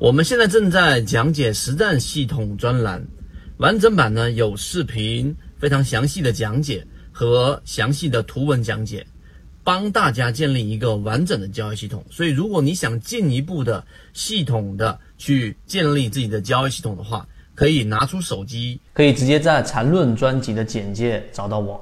我们现在正在讲解实战系统专栏，完整版呢有视频，非常详细的讲解和详细的图文讲解，帮大家建立一个完整的交易系统。所以，如果你想进一步的系统的去建立自己的交易系统的话，可以拿出手机，可以直接在缠论专辑的简介找到我。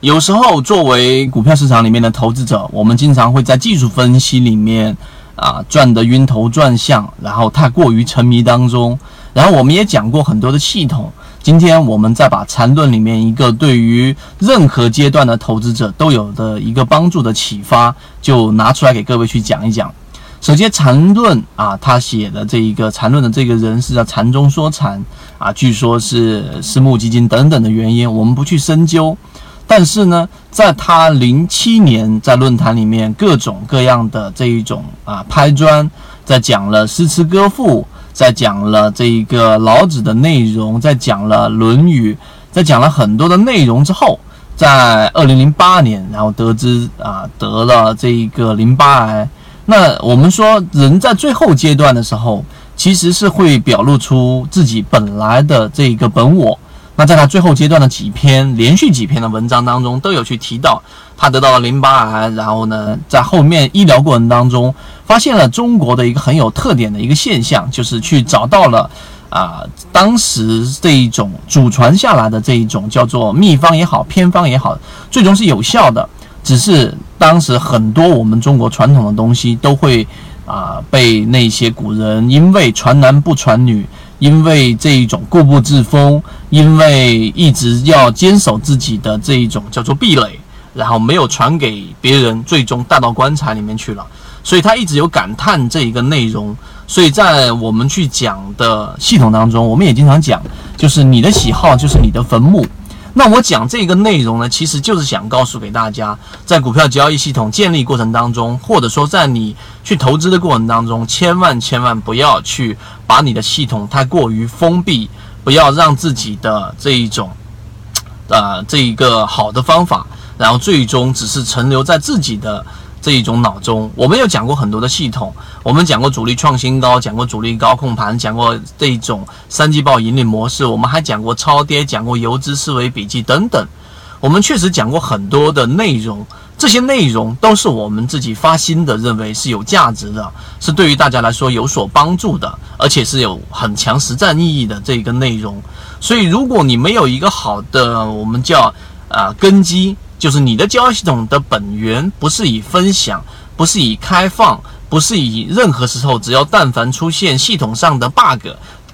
有时候，作为股票市场里面的投资者，我们经常会在技术分析里面啊转得晕头转向，然后太过于沉迷当中。然后我们也讲过很多的系统，今天我们再把缠论里面一个对于任何阶段的投资者都有的一个帮助的启发，就拿出来给各位去讲一讲。首先，缠论啊，他写的这一个缠论的这个人是叫禅中说禅啊，据说是私募基金等等的原因，我们不去深究。但是呢，在他零七年在论坛里面各种各样的这一种啊拍砖，在讲了诗词歌赋，在讲了这一个老子的内容，在讲了《论语》，在讲了很多的内容之后，在二零零八年，然后得知啊得了这一个淋巴癌。那我们说，人在最后阶段的时候，其实是会表露出自己本来的这一个本我。那在他最后阶段的几篇连续几篇的文章当中，都有去提到他得到了淋巴癌，然后呢，在后面医疗过程当中，发现了中国的一个很有特点的一个现象，就是去找到了啊，当时这一种祖传下来的这一种叫做秘方也好，偏方也好，最终是有效的，只是当时很多我们中国传统的东西都会啊被那些古人因为传男不传女。因为这一种固步自封，因为一直要坚守自己的这一种叫做壁垒，然后没有传给别人，最终带到棺材里面去了。所以他一直有感叹这一个内容。所以在我们去讲的系统当中，我们也经常讲，就是你的喜好就是你的坟墓。那我讲这个内容呢，其实就是想告诉给大家，在股票交易系统建立过程当中，或者说在你去投资的过程当中，千万千万不要去把你的系统太过于封闭，不要让自己的这一种，呃，这一个好的方法，然后最终只是存留在自己的。这一种脑中，我们有讲过很多的系统，我们讲过主力创新高，讲过主力高控盘，讲过这种三季报盈利模式，我们还讲过超跌，讲过游资思维笔记等等。我们确实讲过很多的内容，这些内容都是我们自己发心的，认为是有价值的，是对于大家来说有所帮助的，而且是有很强实战意义的这一个内容。所以，如果你没有一个好的，我们叫啊根基。就是你的交易系统的本源不是以分享，不是以开放，不是以任何时候只要但凡出现系统上的 bug，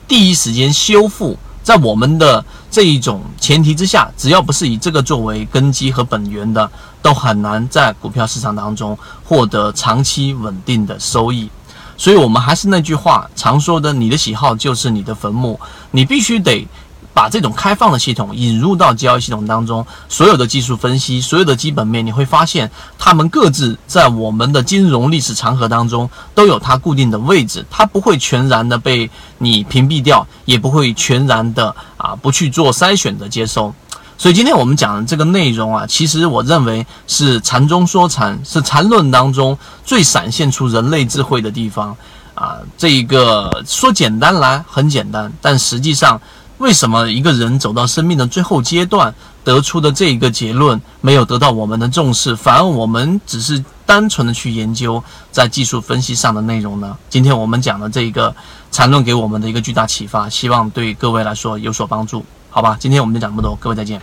第一时间修复。在我们的这一种前提之下，只要不是以这个作为根基和本源的，都很难在股票市场当中获得长期稳定的收益。所以，我们还是那句话常说的：你的喜好就是你的坟墓，你必须得。把这种开放的系统引入到交易系统当中，所有的技术分析，所有的基本面，你会发现它们各自在我们的金融历史长河当中都有它固定的位置，它不会全然的被你屏蔽掉，也不会全然的啊不去做筛选的接收。所以今天我们讲的这个内容啊，其实我认为是禅中说禅，是禅论当中最闪现出人类智慧的地方啊。这一个说简单来很简单，但实际上。为什么一个人走到生命的最后阶段，得出的这一个结论没有得到我们的重视，反而我们只是单纯的去研究在技术分析上的内容呢？今天我们讲的这一个缠论给我们的一个巨大启发，希望对各位来说有所帮助，好吧？今天我们就讲这么多，各位再见。